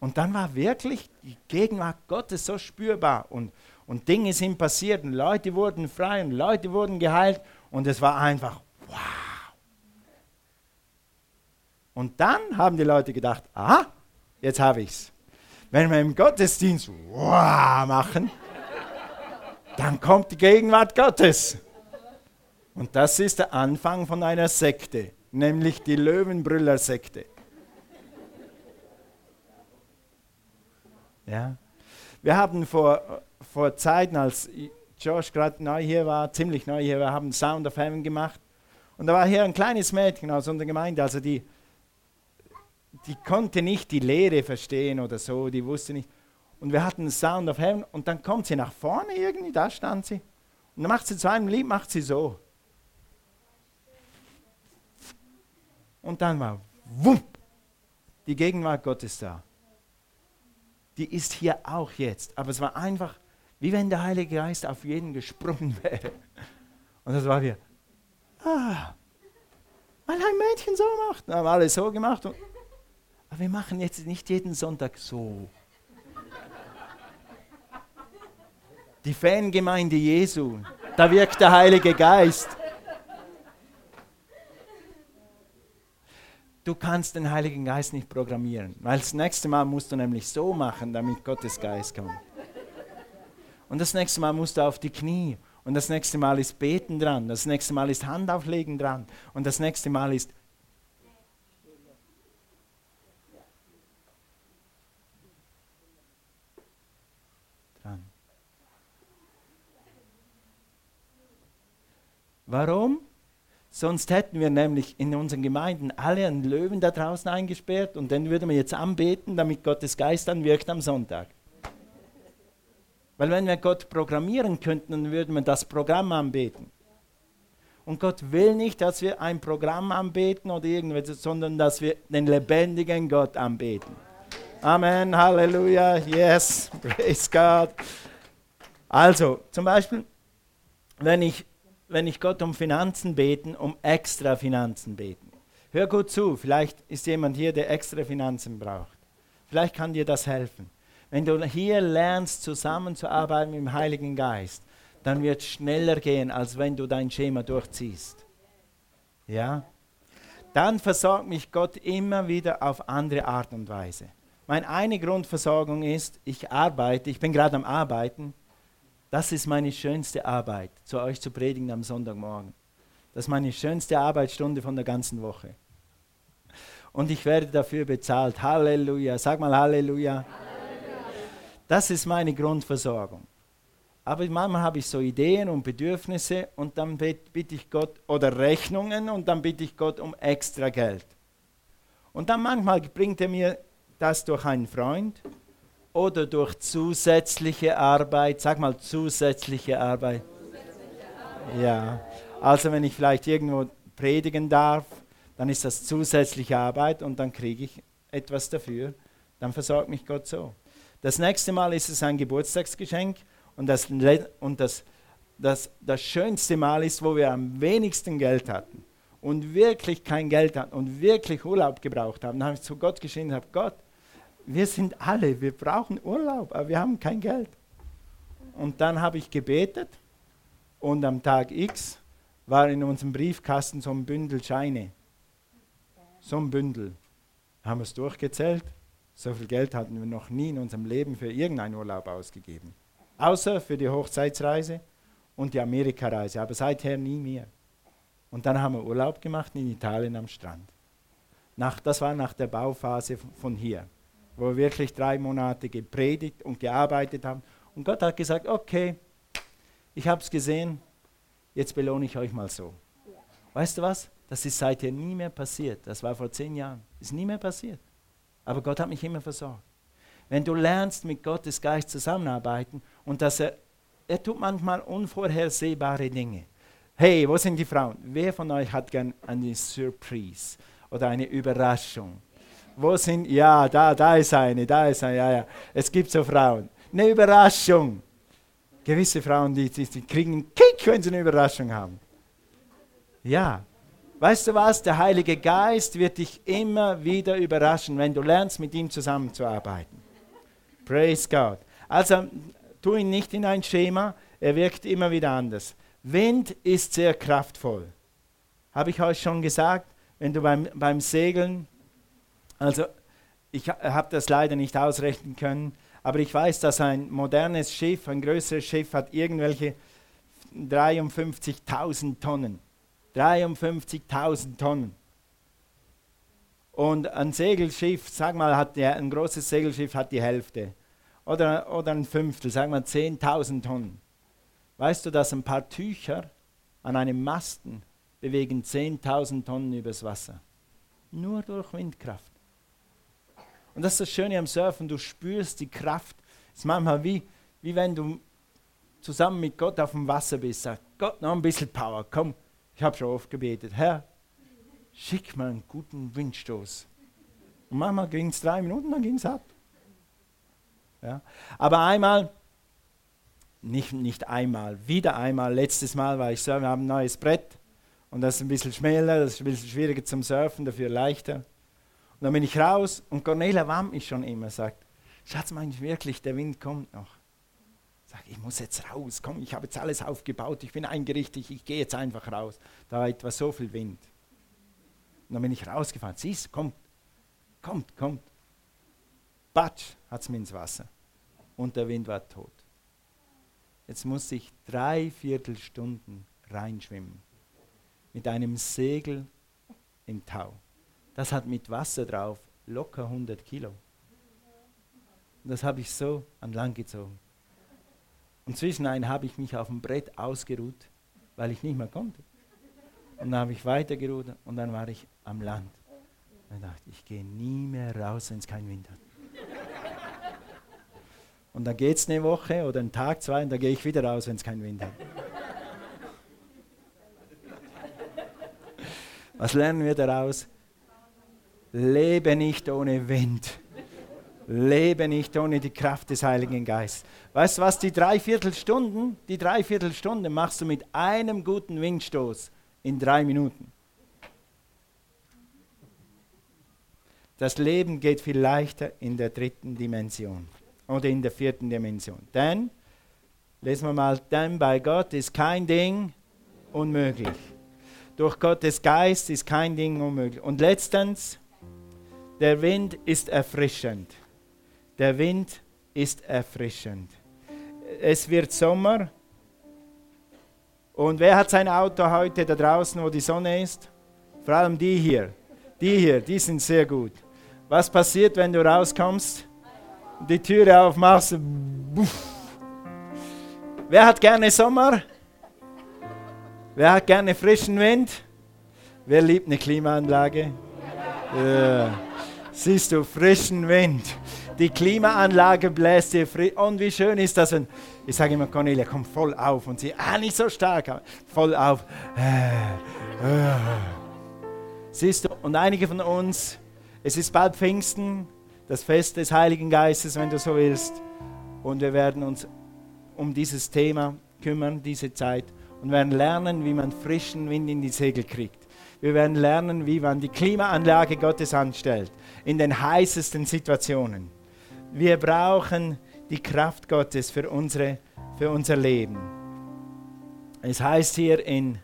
Und dann war wirklich die Gegenwart Gottes so spürbar und, und Dinge sind passiert und Leute wurden frei und Leute wurden geheilt und es war einfach, wow. Und dann haben die Leute gedacht, aha, jetzt habe ich es. Wenn wir im Gottesdienst wow machen, dann kommt die Gegenwart Gottes. Und das ist der Anfang von einer Sekte, nämlich die Löwenbrüller-Sekte. Ja. Wir haben vor, vor Zeiten, als Josh gerade neu hier war, ziemlich neu hier war, haben Sound of Heaven gemacht. Und da war hier ein kleines Mädchen aus unserer Gemeinde, also die die konnte nicht die Lehre verstehen oder so, die wusste nicht. Und wir hatten Sound of Heaven und dann kommt sie nach vorne irgendwie, da stand sie. Und dann macht sie zu einem Lied, macht sie so. Und dann war, wumm, die Gegenwart Gottes da. Die ist hier auch jetzt. Aber es war einfach, wie wenn der Heilige Geist auf jeden gesprungen wäre. Und das war wir, ah, weil ein Mädchen so macht. Dann haben alle so gemacht und aber wir machen jetzt nicht jeden Sonntag so. Die Fangemeinde Jesu, da wirkt der Heilige Geist. Du kannst den Heiligen Geist nicht programmieren, weil das nächste Mal musst du nämlich so machen, damit Gottes Geist kommt. Und das nächste Mal musst du auf die Knie. Und das nächste Mal ist Beten dran. Das nächste Mal ist Handauflegen dran. Und das nächste Mal ist Warum? Sonst hätten wir nämlich in unseren Gemeinden alle einen Löwen da draußen eingesperrt und den würden wir jetzt anbeten, damit Gottes Geist dann wirkt am Sonntag. Weil wenn wir Gott programmieren könnten, dann würden wir das Programm anbeten. Und Gott will nicht, dass wir ein Programm anbeten oder irgendwas, sondern dass wir den lebendigen Gott anbeten. Amen, Halleluja, yes, praise God. Also, zum Beispiel, wenn ich wenn ich Gott um Finanzen beten, um extra Finanzen beten. Hör gut zu, vielleicht ist jemand hier, der extra Finanzen braucht. Vielleicht kann dir das helfen. Wenn du hier lernst, zusammenzuarbeiten mit dem Heiligen Geist, dann wird es schneller gehen, als wenn du dein Schema durchziehst. Ja? dann versorgt mich Gott immer wieder auf andere Art und Weise. Meine eine Grundversorgung ist, ich arbeite, ich bin gerade am Arbeiten. Das ist meine schönste Arbeit, zu euch zu predigen am Sonntagmorgen. Das ist meine schönste Arbeitsstunde von der ganzen Woche. Und ich werde dafür bezahlt. Halleluja. Sag mal Halleluja. Das ist meine Grundversorgung. Aber manchmal habe ich so Ideen und Bedürfnisse und dann bitte ich Gott, oder Rechnungen und dann bitte ich Gott um extra Geld. Und dann manchmal bringt er mir das durch einen Freund oder durch zusätzliche Arbeit. Sag mal zusätzliche Arbeit. Ja, also wenn ich vielleicht irgendwo predigen darf, dann ist das zusätzliche Arbeit und dann kriege ich etwas dafür. Dann versorgt mich Gott so. Das nächste Mal ist es ein Geburtstagsgeschenk und das, und das, das, das schönste Mal ist, wo wir am wenigsten Geld hatten und wirklich kein Geld hatten und wirklich Urlaub gebraucht haben. Dann habe ich zu Gott geschrien und habe, Gott, wir sind alle, wir brauchen Urlaub, aber wir haben kein Geld. Und dann habe ich gebetet und am Tag X war in unserem Briefkasten so ein Bündel Scheine. So ein Bündel. Haben wir es durchgezählt. So viel Geld hatten wir noch nie in unserem Leben für irgendeinen Urlaub ausgegeben. Außer für die Hochzeitsreise und die Amerikareise, aber seither nie mehr. Und dann haben wir Urlaub gemacht in Italien am Strand. Nach, das war nach der Bauphase von hier, wo wir wirklich drei Monate gepredigt und gearbeitet haben. Und Gott hat gesagt, okay, ich habe es gesehen, jetzt belohne ich euch mal so. Weißt du was? Das ist seither nie mehr passiert. Das war vor zehn Jahren. Ist nie mehr passiert. Aber Gott hat mich immer versorgt. Wenn du lernst, mit Gottes Geist zusammenarbeiten und dass er, er tut manchmal unvorhersehbare Dinge. Hey, wo sind die Frauen? Wer von euch hat gern eine Surprise oder eine Überraschung? Wo sind, ja, da, da ist eine, da ist eine, ja, ja. Es gibt so Frauen. Eine Überraschung. Gewisse Frauen, die, die, die kriegen einen Kick, wenn sie eine Überraschung haben. Ja, Weißt du was? Der Heilige Geist wird dich immer wieder überraschen, wenn du lernst, mit ihm zusammenzuarbeiten. Praise God. Also tu ihn nicht in ein Schema, er wirkt immer wieder anders. Wind ist sehr kraftvoll. Habe ich euch schon gesagt, wenn du beim, beim Segeln, also ich habe das leider nicht ausrechnen können, aber ich weiß, dass ein modernes Schiff, ein größeres Schiff hat irgendwelche 53.000 Tonnen. 53.000 Tonnen. Und ein Segelschiff, sag mal, hat der, ein großes Segelschiff hat die Hälfte. Oder, oder ein Fünftel, sag mal 10.000 Tonnen. Weißt du, dass ein paar Tücher an einem Masten bewegen 10.000 Tonnen übers Wasser? Nur durch Windkraft. Und das ist das Schöne am Surfen, du spürst die Kraft. Es ist manchmal wie, wie wenn du zusammen mit Gott auf dem Wasser bist. Sag, Gott, noch ein bisschen Power, komm, ich habe schon oft gebetet, Herr, schick mir einen guten Windstoß. Und manchmal ging es drei Minuten, dann ging es ab. Ja. Aber einmal, nicht, nicht einmal, wieder einmal, letztes Mal war ich surfen, wir haben ein neues Brett und das ist ein bisschen schmäler, das ist ein bisschen schwieriger zum Surfen, dafür leichter. Und dann bin ich raus und Cornelia warnt mich schon immer, sagt, Schatz, meinst du wirklich, der Wind kommt noch? Sag, ich muss jetzt raus, komm, ich habe jetzt alles aufgebaut, ich bin eingerichtet, ich gehe jetzt einfach raus. Da war etwa so viel Wind. Und dann bin ich rausgefahren, siehst, kommt, kommt, kommt. Batsch, hat es mir ins Wasser. Und der Wind war tot. Jetzt musste ich drei Viertelstunden reinschwimmen. Mit einem Segel im Tau. Das hat mit Wasser drauf locker 100 Kilo. Das habe ich so an Land gezogen. Und zwischenein habe ich mich auf dem Brett ausgeruht, weil ich nicht mehr konnte. Und dann habe ich weitergerudert und dann war ich am Land. Und dachte ich, gehe nie mehr raus, wenn es keinen Wind hat. Und dann geht es eine Woche oder einen Tag, zwei und dann gehe ich wieder raus, wenn es keinen Wind hat. Was lernen wir daraus? Lebe nicht ohne Wind. Lebe nicht ohne die Kraft des Heiligen Geistes. Weißt du was, die Dreiviertelstunden, die Dreiviertelstunde machst du mit einem guten Windstoß in drei Minuten. Das Leben geht viel leichter in der dritten Dimension oder in der vierten Dimension. Denn, lesen wir mal, denn bei Gott ist kein Ding unmöglich. Durch Gottes Geist ist kein Ding unmöglich. Und letztens, der Wind ist erfrischend. Der Wind ist erfrischend. Es wird Sommer. Und wer hat sein Auto heute da draußen, wo die Sonne ist? Vor allem die hier. Die hier, die sind sehr gut. Was passiert, wenn du rauskommst? Die Türe aufmachst. Wer hat gerne Sommer? Wer hat gerne frischen Wind? Wer liebt eine Klimaanlage? Ja. Siehst du, frischen Wind. Die Klimaanlage bläst dir frisch. Und wie schön ist das, wenn, ich sage immer, Cornelia, komm voll auf. Und sie, ah, nicht so stark, voll auf. Siehst du, und einige von uns, es ist bald Pfingsten, das Fest des Heiligen Geistes, wenn du so willst. Und wir werden uns um dieses Thema kümmern, diese Zeit und werden lernen, wie man frischen Wind in die Segel kriegt. Wir werden lernen, wie man die Klimaanlage Gottes anstellt in den heißesten Situationen. Wir brauchen die Kraft Gottes für, unsere, für unser Leben. Es heißt hier in,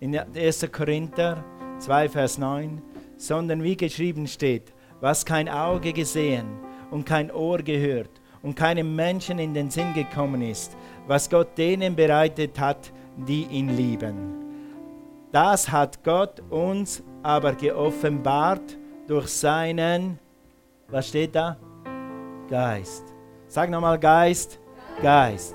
in 1. Korinther 2, Vers 9, sondern wie geschrieben steht, was kein Auge gesehen und kein Ohr gehört und keinem Menschen in den Sinn gekommen ist, was Gott denen bereitet hat, die ihn lieben. Das hat Gott uns aber geoffenbart durch seinen, was steht da? Geist. Sag nochmal Geist, Geist.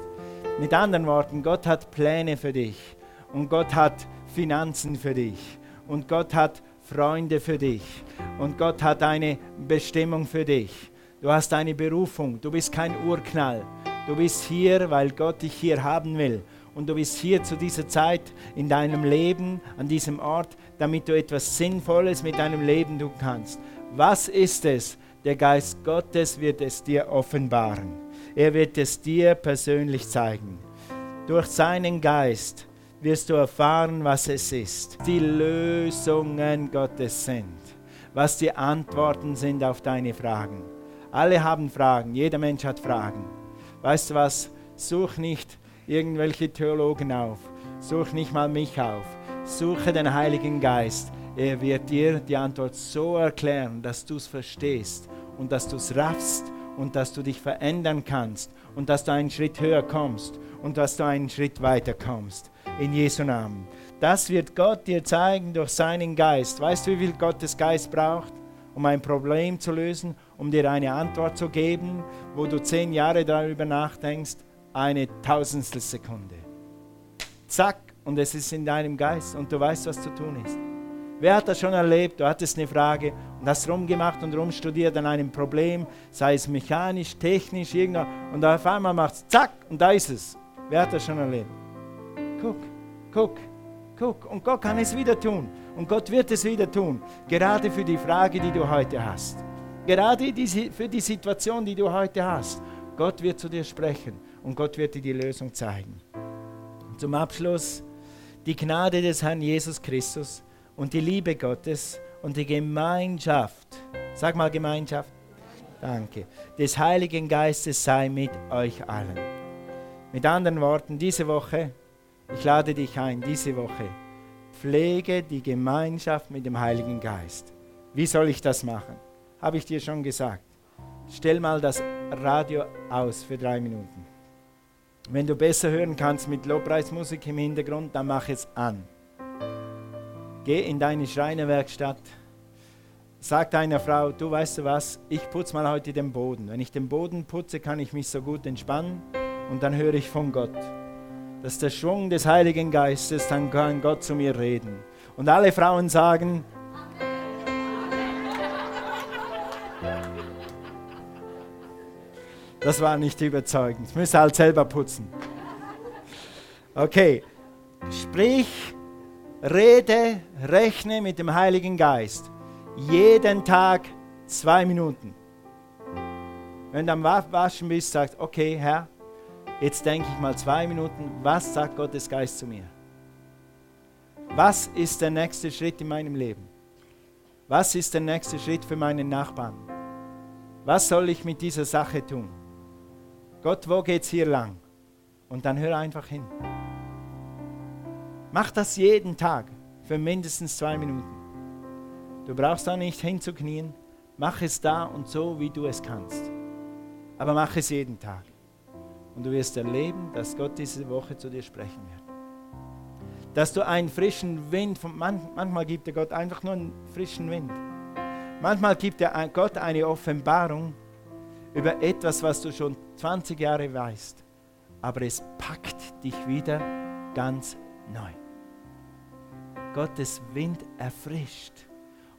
Mit anderen Worten, Gott hat Pläne für dich und Gott hat Finanzen für dich und Gott hat Freunde für dich und Gott hat eine Bestimmung für dich. Du hast eine Berufung, du bist kein Urknall. Du bist hier, weil Gott dich hier haben will und du bist hier zu dieser Zeit in deinem Leben, an diesem Ort, damit du etwas Sinnvolles mit deinem Leben tun kannst. Was ist es? Der Geist Gottes wird es dir offenbaren. Er wird es dir persönlich zeigen. Durch seinen Geist wirst du erfahren, was es ist. Die Lösungen Gottes sind. Was die Antworten sind auf deine Fragen. Alle haben Fragen. Jeder Mensch hat Fragen. Weißt du was? Such nicht irgendwelche Theologen auf. Such nicht mal mich auf. Suche den Heiligen Geist. Er wird dir die Antwort so erklären, dass du es verstehst und dass du es raffst und dass du dich verändern kannst und dass du einen Schritt höher kommst und dass du einen Schritt weiter kommst. In Jesu Namen. Das wird Gott dir zeigen durch seinen Geist. Weißt du, wie viel Gottes Geist braucht, um ein Problem zu lösen, um dir eine Antwort zu geben, wo du zehn Jahre darüber nachdenkst? Eine Tausendstel Sekunde. Zack, und es ist in deinem Geist und du weißt, was zu tun ist. Wer hat das schon erlebt? Du hattest eine Frage und hast rumgemacht und rumstudiert an einem Problem, sei es mechanisch, technisch, irgendwo, und auf einmal macht es zack und da ist es. Wer hat das schon erlebt? Guck, guck, guck. Und Gott kann es wieder tun. Und Gott wird es wieder tun. Gerade für die Frage, die du heute hast. Gerade für die Situation, die du heute hast. Gott wird zu dir sprechen und Gott wird dir die Lösung zeigen. Zum Abschluss die Gnade des Herrn Jesus Christus und die Liebe Gottes und die Gemeinschaft, sag mal Gemeinschaft, danke, des Heiligen Geistes sei mit euch allen. Mit anderen Worten, diese Woche, ich lade dich ein, diese Woche, pflege die Gemeinschaft mit dem Heiligen Geist. Wie soll ich das machen? Habe ich dir schon gesagt. Stell mal das Radio aus für drei Minuten. Wenn du besser hören kannst mit Lobpreismusik im Hintergrund, dann mach es an. Geh in deine Schreinerwerkstatt. Sag deiner Frau, du weißt du was, ich putze mal heute den Boden. Wenn ich den Boden putze, kann ich mich so gut entspannen und dann höre ich von Gott. Das ist der Schwung des Heiligen Geistes, dann kann Gott zu mir reden. Und alle Frauen sagen, Das war nicht überzeugend. Ich müsste halt selber putzen. Okay. Sprich, rede, rechne mit dem Heiligen Geist. Jeden Tag zwei Minuten. Wenn du am Waschen bist, sagst, okay, Herr, jetzt denke ich mal zwei Minuten, was sagt Gottes Geist zu mir? Was ist der nächste Schritt in meinem Leben? Was ist der nächste Schritt für meinen Nachbarn? Was soll ich mit dieser Sache tun? Gott, wo geht's hier lang? Und dann hör einfach hin. Mach das jeden Tag. für mindestens zwei Minuten. Du brauchst da nicht hinzuknien. Mach es da und so, wie du es kannst. Aber mach es jeden Tag. Und du wirst erleben, dass Gott diese Woche zu dir sprechen wird. Dass du einen frischen Wind, von, manchmal gibt dir Gott einfach nur einen frischen Wind. Manchmal gibt dir Gott eine Offenbarung über etwas, was du schon 20 Jahre weißt. Aber es packt dich wieder ganz neu. Gottes Wind erfrischt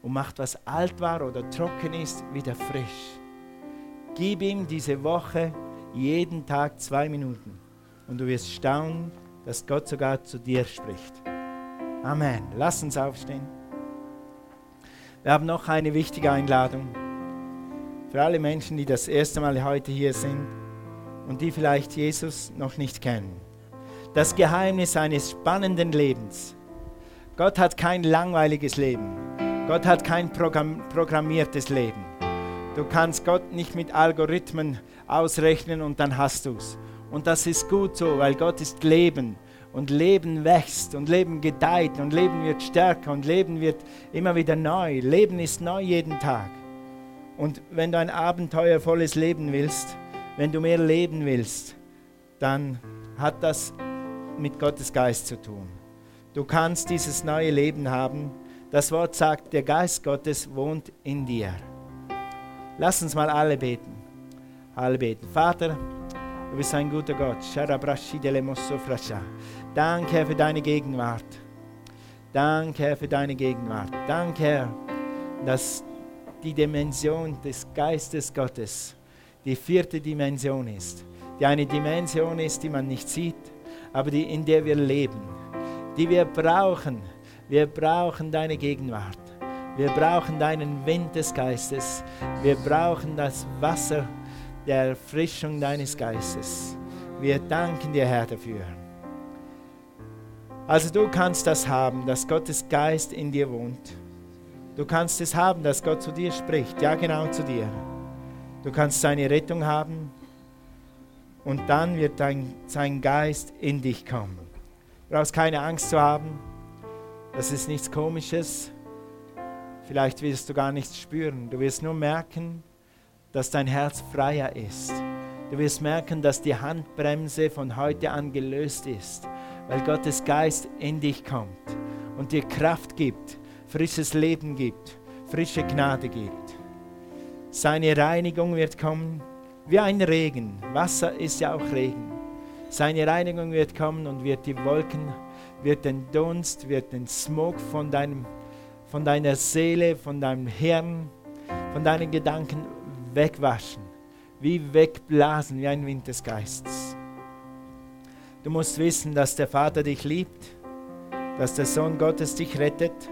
und macht, was alt war oder trocken ist, wieder frisch. Gib ihm diese Woche jeden Tag zwei Minuten und du wirst staunen, dass Gott sogar zu dir spricht. Amen. Lass uns aufstehen. Wir haben noch eine wichtige Einladung für alle Menschen, die das erste Mal heute hier sind und die vielleicht Jesus noch nicht kennen. Das Geheimnis eines spannenden Lebens. Gott hat kein langweiliges Leben. Gott hat kein Programm programmiertes Leben. Du kannst Gott nicht mit Algorithmen ausrechnen und dann hast du es. Und das ist gut so, weil Gott ist Leben und Leben wächst und Leben gedeiht und Leben wird stärker und Leben wird immer wieder neu. Leben ist neu jeden Tag. Und wenn du ein abenteuervolles Leben willst, wenn du mehr leben willst, dann hat das mit Gottes Geist zu tun. Du kannst dieses neue Leben haben. Das Wort sagt, der Geist Gottes wohnt in dir. Lass uns mal alle beten. Alle beten. Vater, du bist ein guter Gott. Danke, Herr, für deine Gegenwart. Danke, Herr, für deine Gegenwart. Danke, Herr, dass die Dimension des Geistes Gottes die vierte Dimension ist. Die eine Dimension ist, die man nicht sieht, aber die, in der wir leben. Die wir brauchen. Wir brauchen deine Gegenwart. Wir brauchen deinen Wind des Geistes. Wir brauchen das Wasser der Erfrischung deines Geistes. Wir danken dir, Herr, dafür. Also du kannst das haben, dass Gottes Geist in dir wohnt. Du kannst es haben, dass Gott zu dir spricht. Ja, genau zu dir. Du kannst seine Rettung haben und dann wird dein, sein Geist in dich kommen. Du brauchst keine Angst zu haben. Das ist nichts Komisches. Vielleicht wirst du gar nichts spüren. Du wirst nur merken, dass dein Herz freier ist. Du wirst merken, dass die Handbremse von heute an gelöst ist weil Gottes Geist in dich kommt und dir Kraft gibt, frisches Leben gibt, frische Gnade gibt. Seine Reinigung wird kommen wie ein Regen. Wasser ist ja auch Regen. Seine Reinigung wird kommen und wird die Wolken, wird den Dunst, wird den Smog von, deinem, von deiner Seele, von deinem Hirn, von deinen Gedanken wegwaschen, wie wegblasen, wie ein Wind des Geistes. Du musst wissen, dass der Vater dich liebt, dass der Sohn Gottes dich rettet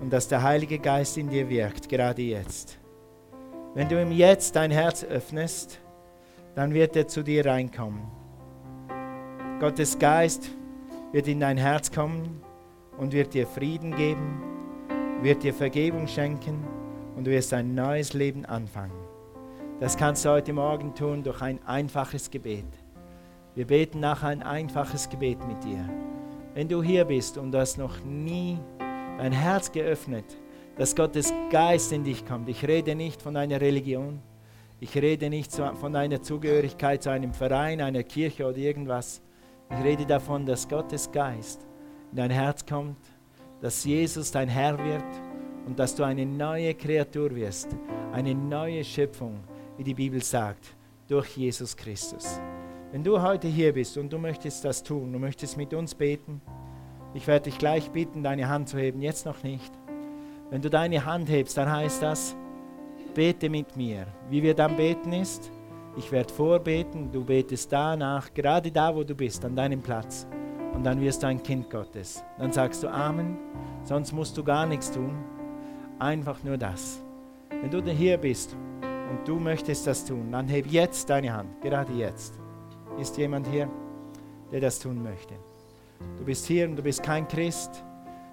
und dass der Heilige Geist in dir wirkt, gerade jetzt. Wenn du ihm jetzt dein Herz öffnest, dann wird er zu dir reinkommen. Gottes Geist wird in dein Herz kommen und wird dir Frieden geben, wird dir Vergebung schenken und du wirst ein neues Leben anfangen. Das kannst du heute Morgen tun durch ein einfaches Gebet. Wir beten nachher ein einfaches Gebet mit dir. Wenn du hier bist und du hast noch nie dein Herz geöffnet, dass Gottes Geist in dich kommt. Ich rede nicht von einer Religion. Ich rede nicht von einer Zugehörigkeit zu einem Verein, einer Kirche oder irgendwas. Ich rede davon, dass Gottes Geist in dein Herz kommt, dass Jesus dein Herr wird und dass du eine neue Kreatur wirst, eine neue Schöpfung, wie die Bibel sagt, durch Jesus Christus. Wenn du heute hier bist und du möchtest das tun, du möchtest mit uns beten, ich werde dich gleich bitten, deine Hand zu heben, jetzt noch nicht. Wenn du deine Hand hebst, dann heißt das, bete mit mir. Wie wir dann beten ist, ich werde vorbeten, du betest danach, gerade da, wo du bist, an deinem Platz. Und dann wirst du ein Kind Gottes. Dann sagst du Amen, sonst musst du gar nichts tun. Einfach nur das. Wenn du hier bist und du möchtest das tun, dann heb jetzt deine Hand, gerade jetzt. Ist jemand hier, der das tun möchte? Du bist hier und du bist kein Christ.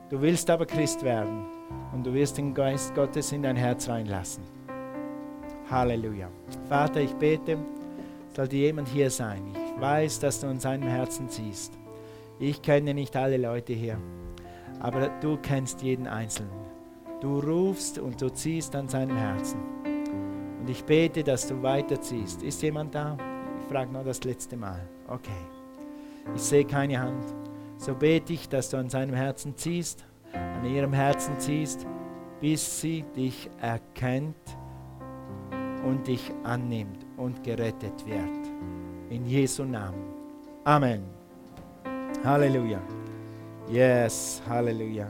Du willst aber Christ werden und du wirst den Geist Gottes in dein Herz reinlassen. Halleluja. Vater, ich bete, sollte jemand hier sein. Ich weiß, dass du in seinem Herzen siehst. Ich kenne nicht alle Leute hier, Aber du kennst jeden Einzelnen. Du rufst und du ziehst an seinem Herzen. Und ich bete, dass du weiterziehst. Ist jemand da? Ich frage noch das letzte Mal. Okay. Ich sehe keine Hand. So bete ich, dass du an seinem Herzen ziehst, an ihrem Herzen ziehst, bis sie dich erkennt und dich annimmt und gerettet wird. In Jesu Namen. Amen. Halleluja. Yes, Halleluja.